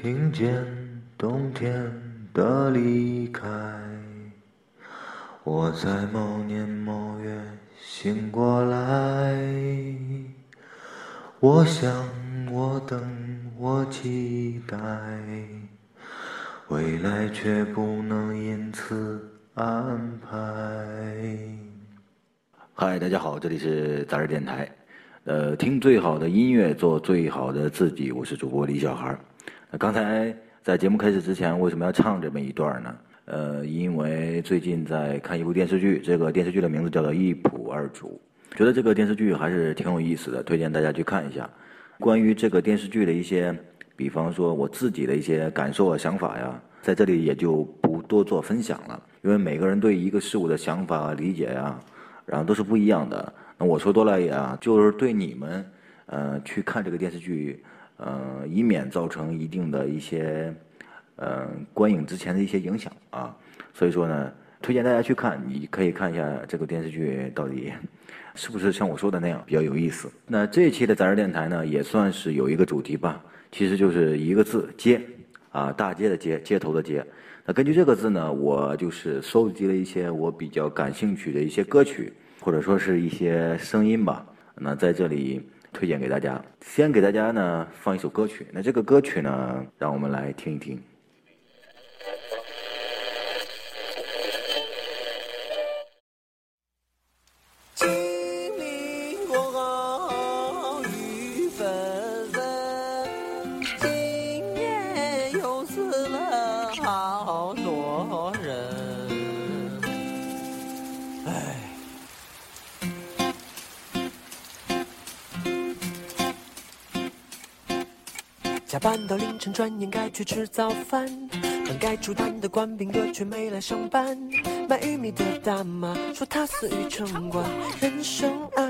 听见冬天的离开，我在某年某月醒过来。我想，我等，我期待，未来却不能因此安排。嗨，大家好，这里是杂志电台。呃，听最好的音乐，做最好的自己。我是主播李小孩。刚才在节目开始之前，为什么要唱这么一段呢？呃，因为最近在看一部电视剧，这个电视剧的名字叫做《一仆二主》，觉得这个电视剧还是挺有意思的，推荐大家去看一下。关于这个电视剧的一些，比方说我自己的一些感受啊、想法呀，在这里也就不多做分享了，因为每个人对一个事物的想法、理解呀，然后都是不一样的。那我说多了也啊，就是对你们，呃，去看这个电视剧。呃，以免造成一定的一些呃观影之前的一些影响啊，所以说呢，推荐大家去看，你可以看一下这个电视剧到底是不是像我说的那样比较有意思。那这一期的杂志电台呢，也算是有一个主题吧，其实就是一个字“街”，啊，大街的街，街头的街。那根据这个字呢，我就是收集了一些我比较感兴趣的一些歌曲，或者说是一些声音吧。那在这里。推荐给大家，先给大家呢放一首歌曲。那这个歌曲呢，让我们来听一听。转眼该去吃早饭。本该出摊的官兵哥却没来上班。卖玉米的大妈说她死于城管。人生啊，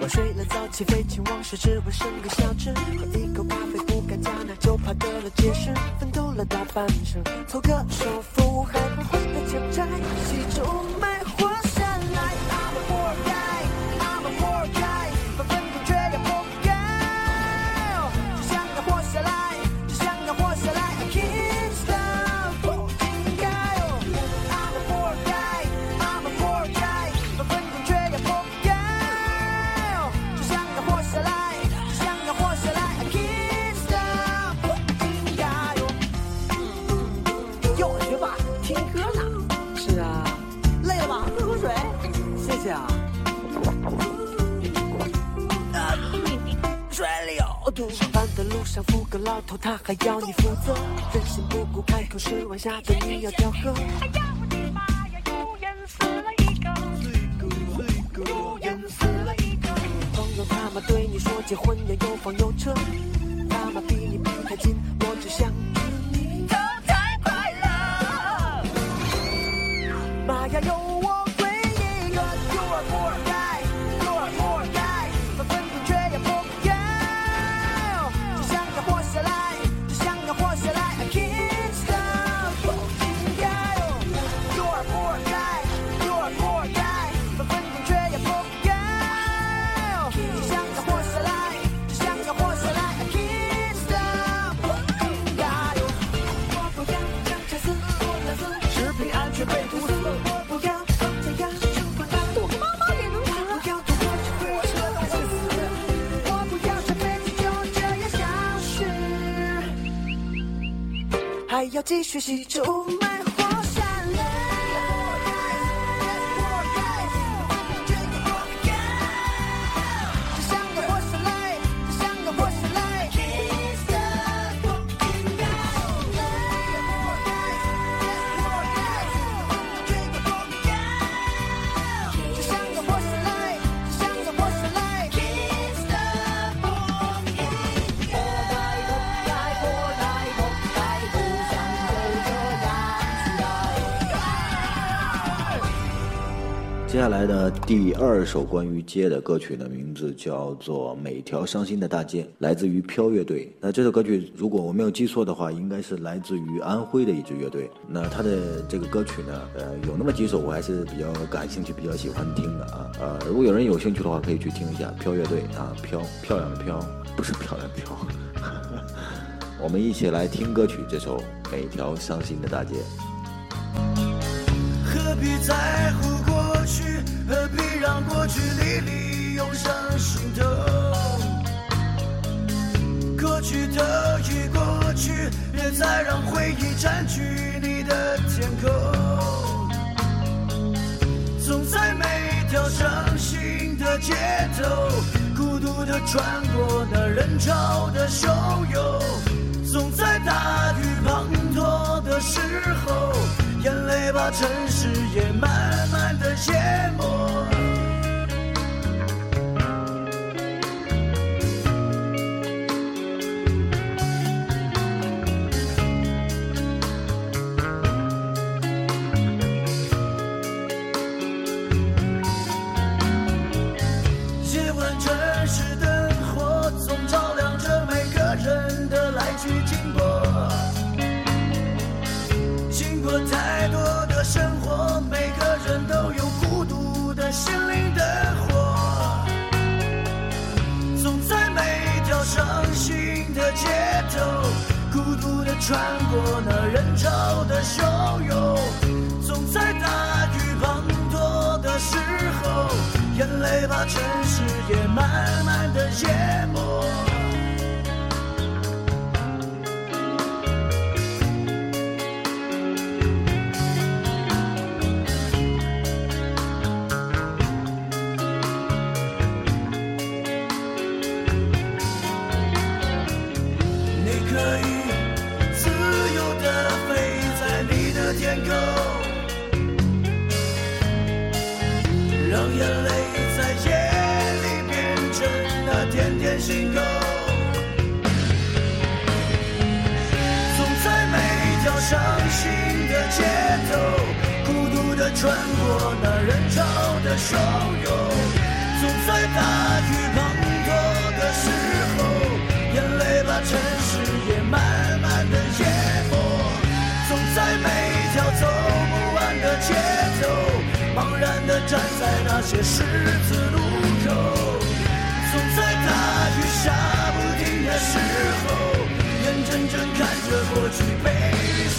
我睡了早起废寝忘食，只为生个小吃。喝一口咖啡不敢加奶，就怕得了结石。奋斗了大半生，凑个首付还不还得欠债，喜中卖花还要你负责。人心不古，开口十万下对你要条河。哎呀我的妈呀，又淹死了一个，又淹死了一个。朋友他妈对你说结婚要有房有车，还要继续吸出雾霾接下来的第二首关于街的歌曲的名字叫做《每条伤心的大街》，来自于飘乐队。那这首歌曲，如果我没有记错的话，应该是来自于安徽的一支乐队。那他的这个歌曲呢，呃，有那么几首我还是比较感兴趣、比较喜欢听的啊。呃，如果有人有兴趣的话，可以去听一下飘乐队啊，飘漂亮的飘，不是漂亮的飘。我们一起来听歌曲这首《每条伤心的大街》。何必在乎？何必让过去历历涌上心头？过去的已过去，别再让回忆占据你的天空。总在每一条伤心的街头，孤独的穿过那人潮的汹涌。总在大雨滂沱的时候，眼泪把城市也慢慢的穿过那人潮的汹涌，总在大雨滂沱的时候。眼泪把城市也慢慢的淹没。的街头，孤独的穿过那人潮的汹涌。总在大雨滂沱的时候，眼泪把城市也慢慢的淹没。总在每条走不完的街头。茫然的站在那些十字路口，总在大雨下不停的时候，眼睁睁看着过去被水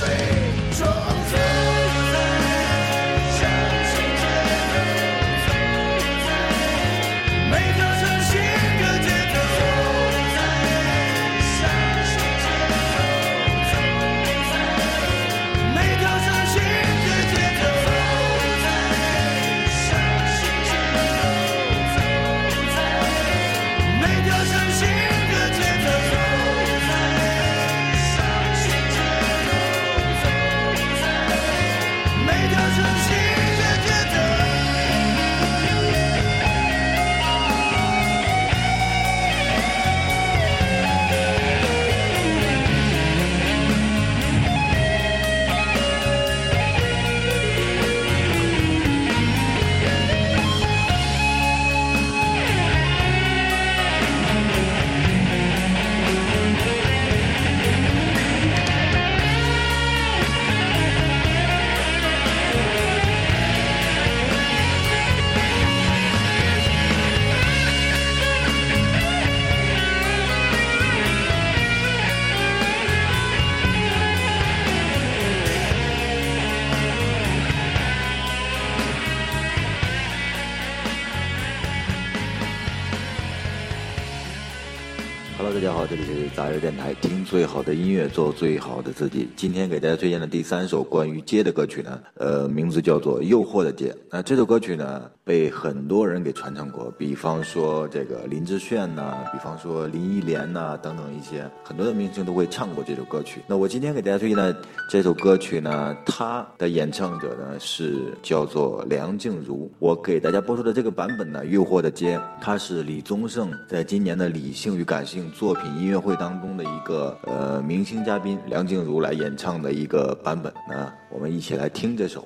这里是杂志电台，听最好的音乐，做最好的自己。今天给大家推荐的第三首关于街的歌曲呢，呃，名字叫做《诱惑的街》。那这首歌曲呢，被很多人给传唱过，比方说这个林志炫呐、比方说林忆莲呐、等等一些很多的明星都会唱过这首歌曲。那我今天给大家推荐的这首歌曲呢，它的演唱者呢是叫做梁静茹。我给大家播出的这个版本呢，《诱惑的街》，它是李宗盛在今年的理性与感性作品音乐会当中的一个呃明星嘉宾梁静茹来演唱的一个版本。呢我们一起来听这首《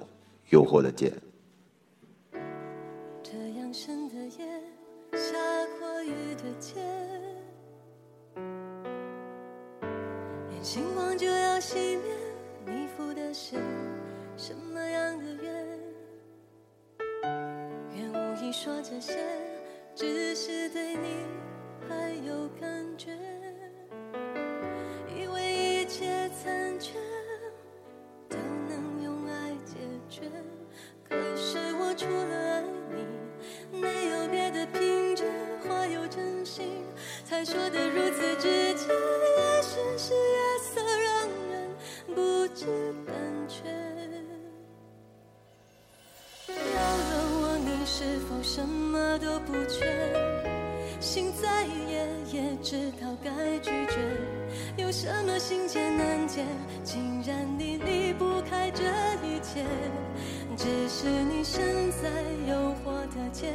诱惑的街》。这样深的夜，下过雨的街，眼星光就要熄灭，你付的是什么样的愿？愿无意说这些，只是对你还有感觉，说的如此直接，也许是夜色让人不知胆怯。要问我你是否什么都不缺，心再野也知道该拒绝。有什么心结难解，竟然你离不开这一切？惑的街，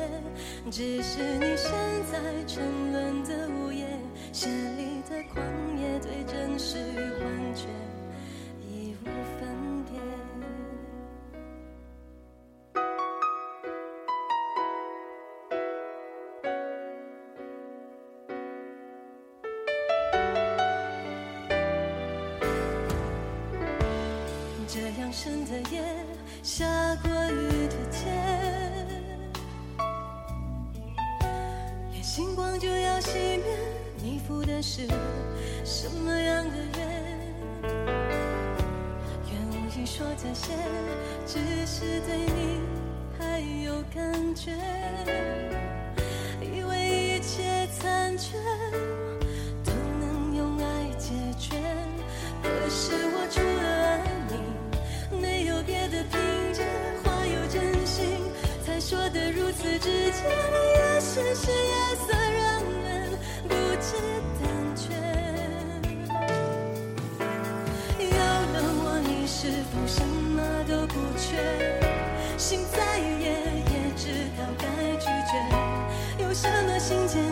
只是你身在沉沦的午夜，绚丽的狂野对真实与幻觉已无分别。这样深的夜，下过雨熄灭，你赴的是什么样的约？愿无意说这些，只是对你还有感觉，以为一切残缺都能用爱解决，可是我除了爱你，没有别的凭借，话有真心，才说得如此直接，也许是是胆怯，有了我，你是否什么都不缺？心再野也知道该拒绝，有什么心结。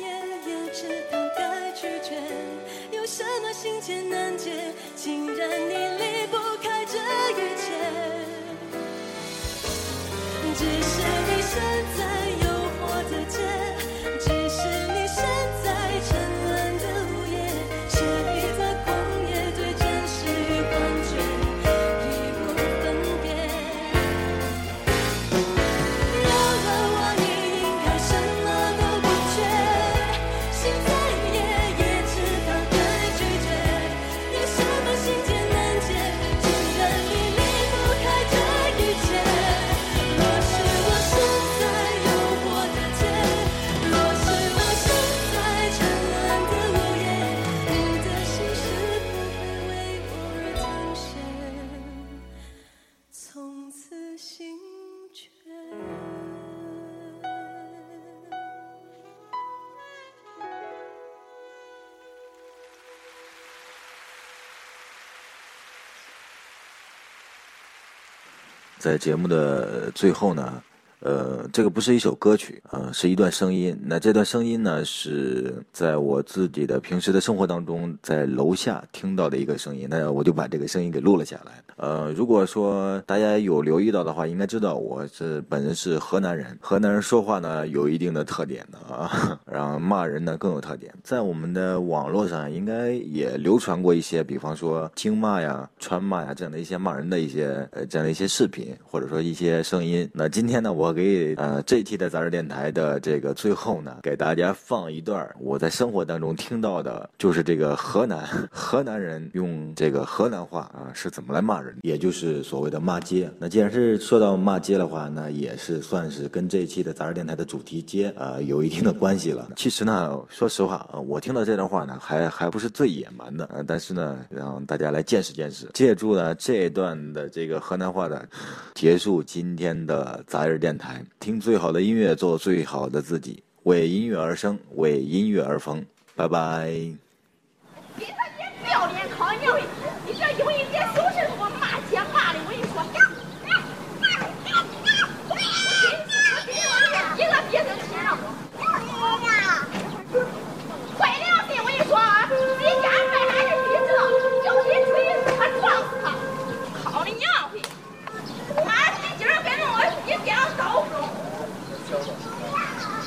也也知道该拒绝。有什么心结难解，竟然你离不开这一切？只是在节目的最后呢，呃，这个不是一首歌曲，呃，是一段声音。那这段声音呢，是在我自己的平时的生活当中，在楼下听到的一个声音。那我就把这个声音给录了下来。呃，如果说大家有留意到的话，应该知道我是本人是河南人，河南人说话呢有一定的特点的啊，然后骂人呢更有特点。在我们的网络上，应该也流传过一些，比方说京骂呀、川骂呀这样的一些骂人的一些呃这样的一些视频，或者说一些声音。那今天呢，我给呃这一期的杂志电台的这个最后呢，给大家放一段我在生活当中听到的，就是这个河南 河南人用这个河南话啊是怎么来骂人，也就是所谓的骂街。那既然是说到骂街的话，那也是算是跟这一期的杂志电台的主题街呃有一定的关系了。其实呢，说实话，呃我听到这段话呢，还还不是最野蛮的，呃但是呢，让大家来见识见识。借助呢这段的这个河南话的，结束今天的杂日电台，听最好的音乐，做最好的自己，为音乐而生，为音乐而疯。拜拜。别他也不要脸，靠你！你这有一点小事给我骂街骂的，我跟你说，一个鼻子亲上我。坏良心，我跟你说啊，你家卖俺的鼻子，叫一锤，他撞死他，靠你娘回！妈，你今儿跟我一边招呼，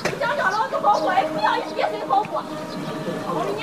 不想叫老子好过，也不要一岁好过，靠你娘！